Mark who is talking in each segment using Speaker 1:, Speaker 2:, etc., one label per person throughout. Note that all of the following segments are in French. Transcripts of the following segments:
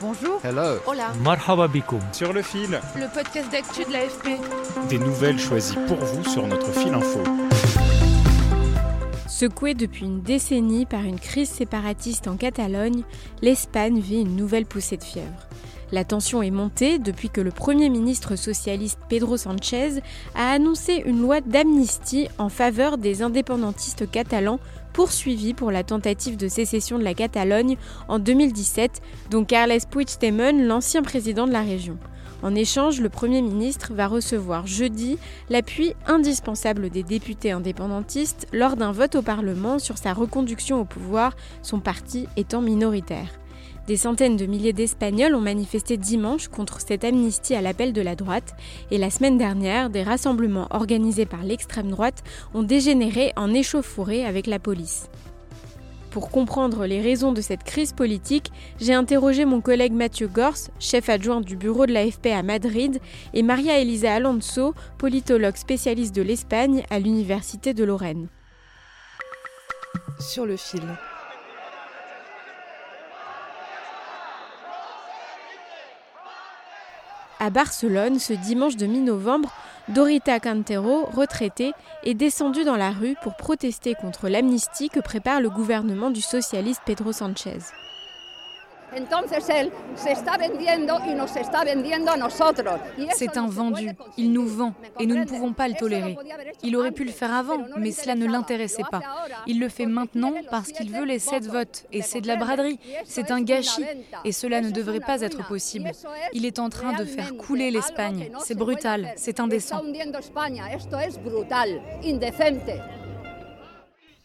Speaker 1: Bonjour.
Speaker 2: Hello.
Speaker 1: Hola.
Speaker 3: Marhaba bikoum.
Speaker 4: sur le fil,
Speaker 1: Le podcast d'actu de l'AFP.
Speaker 4: des nouvelles choisies pour vous sur notre fil info.
Speaker 5: Secouée depuis une décennie par une crise séparatiste en Catalogne, l'Espagne vit une nouvelle poussée de fièvre. La tension est montée depuis que le Premier ministre socialiste Pedro Sanchez a annoncé une loi d'amnistie en faveur des indépendantistes catalans poursuivis pour la tentative de sécession de la Catalogne en 2017, dont Carles Puigdemont, l'ancien président de la région. En échange, le Premier ministre va recevoir jeudi l'appui indispensable des députés indépendantistes lors d'un vote au Parlement sur sa reconduction au pouvoir, son parti étant minoritaire. Des centaines de milliers d'Espagnols ont manifesté dimanche contre cette amnistie à l'appel de la droite et la semaine dernière, des rassemblements organisés par l'extrême droite ont dégénéré en échauffourée avec la police. Pour comprendre les raisons de cette crise politique, j'ai interrogé mon collègue Mathieu Gors, chef adjoint du bureau de l'AFP à Madrid, et Maria Elisa Alonso, politologue spécialiste de l'Espagne à l'Université de Lorraine.
Speaker 1: Sur le fil.
Speaker 5: À Barcelone, ce dimanche de mi-novembre, Dorita Cantero, retraitée, est descendue dans la rue pour protester contre l'amnistie que prépare le gouvernement du socialiste Pedro Sanchez.
Speaker 6: Entonces él se está vendiendo y nos está vendiendo a nosotros. Y eso
Speaker 7: C'est un vendu, il nous vend
Speaker 6: ¿Me
Speaker 7: et nous ne pouvons pas le tolérer. Il aurait pu le faire avant, mais cela ne l'intéressait pas. Il le fait maintenant parce qu'il veut les sept votes. Et
Speaker 6: ¿Me
Speaker 7: c'est de la braderie, c'est
Speaker 6: es
Speaker 7: un gâchis. et cela ne devrait pas être possible. Il est en train de faire couler l'Espagne. C'est brutal, c'est indécent.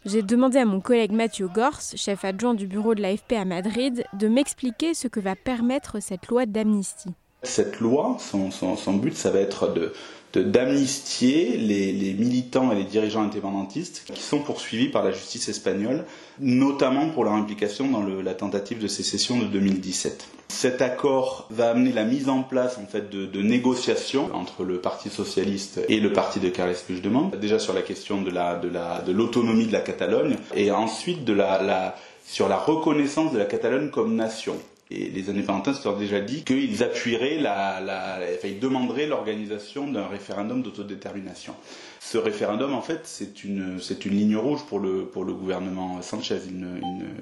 Speaker 5: J'ai demandé à mon collègue Mathieu Gors, chef adjoint du bureau de l'AFP à Madrid, de m'expliquer ce que va permettre cette loi d'amnistie.
Speaker 8: Cette loi, son, but, ça va être de d'amnistier les, militants et les dirigeants indépendantistes qui sont poursuivis par la justice espagnole, notamment pour leur implication dans la tentative de sécession de 2017. Cet accord va amener la mise en place en fait de, négociations entre le Parti socialiste et le parti de Carles Puigdemont, déjà sur la question de la de la de l'autonomie de la Catalogne et ensuite sur la reconnaissance de la Catalogne comme nation. Et les indépendantistes ont déjà dit qu'ils appuieraient la, enfin, ils demanderaient l'organisation d'un référendum d'autodétermination. Ce référendum, en fait, c'est une, ligne rouge pour le, gouvernement Sanchez.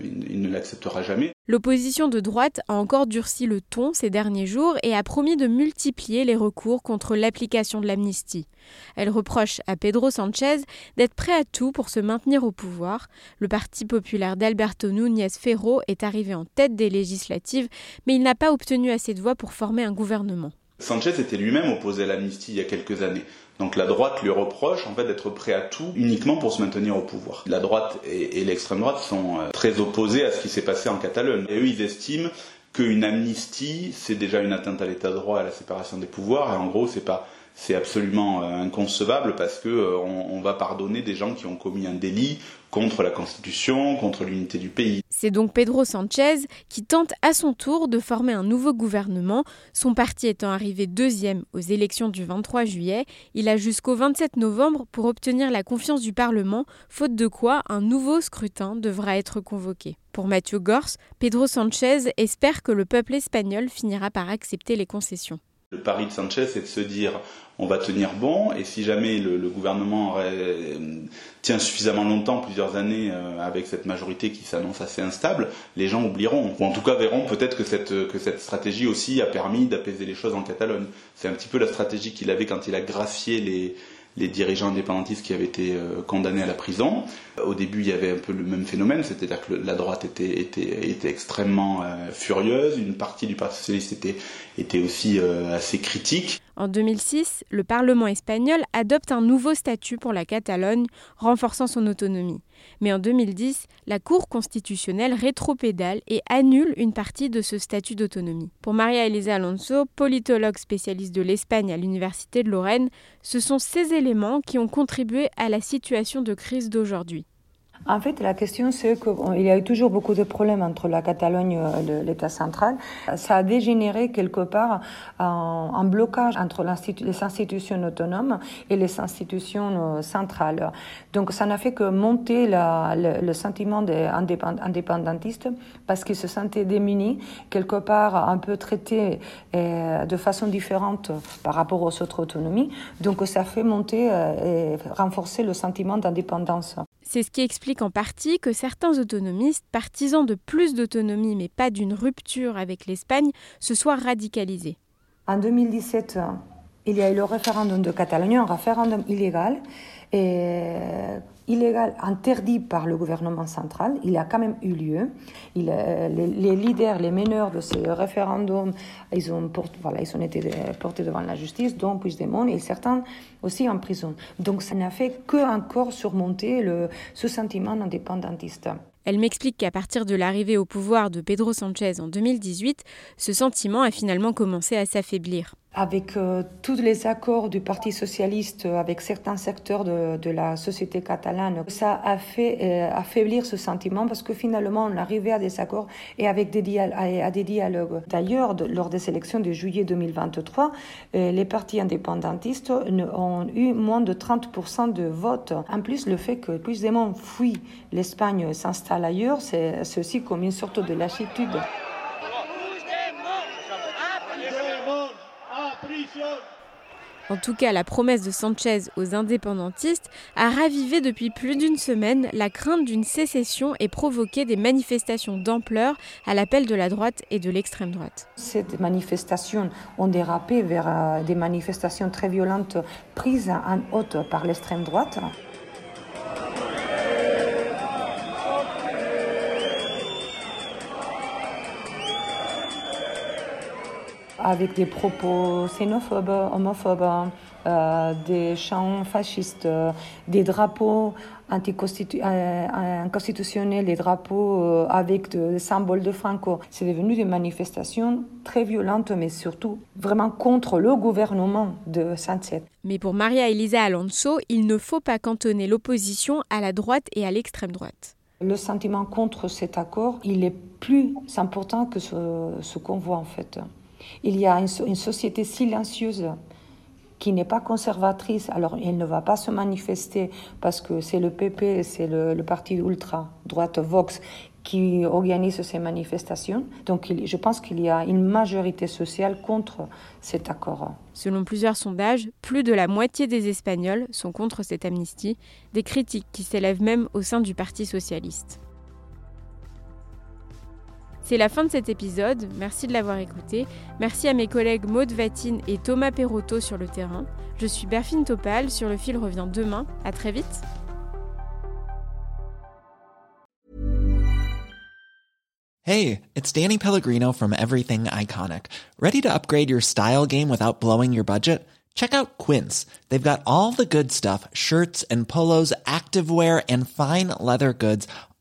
Speaker 8: Il ne l'acceptera jamais.
Speaker 5: L'opposition de droite a encore durci le ton ces derniers jours et a promis de multiplier les recours contre l'application de l'amnistie. Elle reproche à Pedro Sanchez d'être prêt à tout pour se maintenir au pouvoir. Le Parti populaire d'Alberto Núñez Ferro est arrivé en tête des législatives, mais il n'a pas obtenu assez de voix pour former un gouvernement.
Speaker 8: Sanchez était lui-même opposé à l'amnistie il y a quelques années. Donc la droite lui reproche en fait d'être prêt à tout uniquement pour se maintenir au pouvoir. La droite et, l'extrême droite sont euh, très opposés à ce qui s'est passé en Catalogne. Et eux, ils estiment qu'une amnistie, c'est déjà une atteinte à l'état de droit, à la séparation des pouvoirs. Et en gros, c'est pas, c'est absolument euh, inconcevable parce que euh, on, va pardonner des gens qui ont commis un délit contre la Constitution, contre l'unité du pays.
Speaker 5: C'est donc Pedro Sanchez qui tente à son tour de former un nouveau gouvernement. Son parti étant arrivé deuxième aux élections du 23 juillet, il a jusqu'au 27 novembre pour obtenir la confiance du Parlement, faute de quoi un nouveau scrutin devra être convoqué. Pour Mathieu Gors, Pedro Sanchez espère que le peuple espagnol finira par accepter les concessions.
Speaker 8: Le pari de Sanchez, c'est de se dire on va tenir bon, et si jamais le, gouvernement euh, tient suffisamment longtemps, plusieurs années, euh, avec cette majorité qui s'annonce assez instable, les gens oublieront, ou en tout cas verront peut-être que cette, que cette stratégie aussi a permis d'apaiser les choses en Catalogne. C'est un petit peu la stratégie qu'il avait quand il a gracié les, les dirigeants indépendantistes qui avaient été condamnés à la prison. Au début, il y avait un peu le même phénomène, c'est-à-dire que la droite était, était, était extrêmement furieuse, une partie du Parti socialiste était, était aussi assez critique.
Speaker 5: En 2006, le Parlement espagnol adopte un nouveau statut pour la Catalogne, renforçant son autonomie. Mais en 2010, la Cour constitutionnelle rétropédale et annule une partie de ce statut d'autonomie. Pour Maria Elisa Alonso, politologue spécialiste de l'Espagne à l'Université de Lorraine, ce sont ces éléments qui ont contribué à la situation de crise d'aujourd'hui.
Speaker 2: En fait, la question, c'est qu'il y a eu toujours beaucoup de problèmes entre la Catalogne et l'État central. Ça a dégénéré quelque part en, blocage entre les institutions autonomes et les institutions euh, centrales. Donc, ça n'a fait que monter le, sentiment des indépendantistes parce qu'ils se sentaient démunis, quelque part un peu traités euh, de façon différente par rapport aux autres autonomies. Donc, ça fait monter euh, et renforcer le sentiment d'indépendance.
Speaker 5: C'est ce qui explique en partie que certains autonomistes, partisans de plus d'autonomie mais pas d'une rupture avec l'Espagne, se soient radicalisés.
Speaker 2: En 2017, il y a eu le référendum de Catalogne, un référendum illégal, illégal interdit par le gouvernement central. Il a quand même eu lieu. Il, euh, les, leaders, les meneurs de ces référendums, ils ont, voilà, ils ont été portés devant la justice, dont Puigdemont, et certains aussi en prison. Donc ça n'a fait que encore surmonter le, ce sentiment indépendantiste.
Speaker 5: Elle m'explique qu'à partir de l'arrivée au pouvoir de Pedro Sanchez en 2018, ce sentiment a finalement commencé à s'affaiblir
Speaker 2: avec euh, tous les accords du Parti socialiste avec certains secteurs de, la société catalane, ça a fait euh, affaiblir ce sentiment parce que finalement on arrivait à des accords et avec des à, des dialogues. D'ailleurs, lors des élections de juillet 2023, euh, les partis indépendantistes ont eu moins de 30% de votes. En plus, le fait que Puigdemont fuit l'Espagne s'installe ailleurs, c'est aussi comme une sorte de lassitude.
Speaker 5: En tout cas, la promesse de Sanchez aux indépendantistes a ravivé depuis plus d'une semaine la crainte d'une sécession et provoqué des manifestations d'ampleur à l'appel de la droite et de l'extrême droite.
Speaker 2: Ces manifestations ont dérapé vers euh, des manifestations très violentes prises en haute par l'extrême droite. Avec des propos xénophobes, homophobes, euh, des chants fascistes, des drapeaux euh, inconstitutionnels, des drapeaux euh, avec des symboles de Franco. C'est devenu des manifestations très violentes, mais surtout vraiment contre le gouvernement de Sanchez.
Speaker 5: Mais pour Maria Elisa Alonso, il ne faut pas cantonner l'opposition à la droite et à l'extrême droite.
Speaker 2: Le sentiment contre cet accord, il est plus important que ce, ce qu'on voit en fait. Il y a une, société silencieuse qui n'est pas conservatrice, alors elle ne va pas se manifester parce que c'est le PP, c'est le, parti ultra-droite Vox qui organise ces manifestations. Donc je pense qu'il y a une majorité sociale contre cet accord.
Speaker 5: Selon plusieurs sondages, plus de la moitié des Espagnols sont contre cette amnistie, des critiques qui s'élèvent même au sein du Parti socialiste. C'est la fin de cet épisode, merci de l'avoir écouté. Merci à mes collègues Maude Vatine et Thomas Perotto sur le terrain. Je suis Berfine Topal, sur le fil revient demain. À très vite.
Speaker 3: Hey, it's Danny Pellegrino from Everything Iconic. Ready to upgrade your style game without blowing your budget? Check out Quince. They've got all the good stuff, shirts and polos, activewear and fine leather goods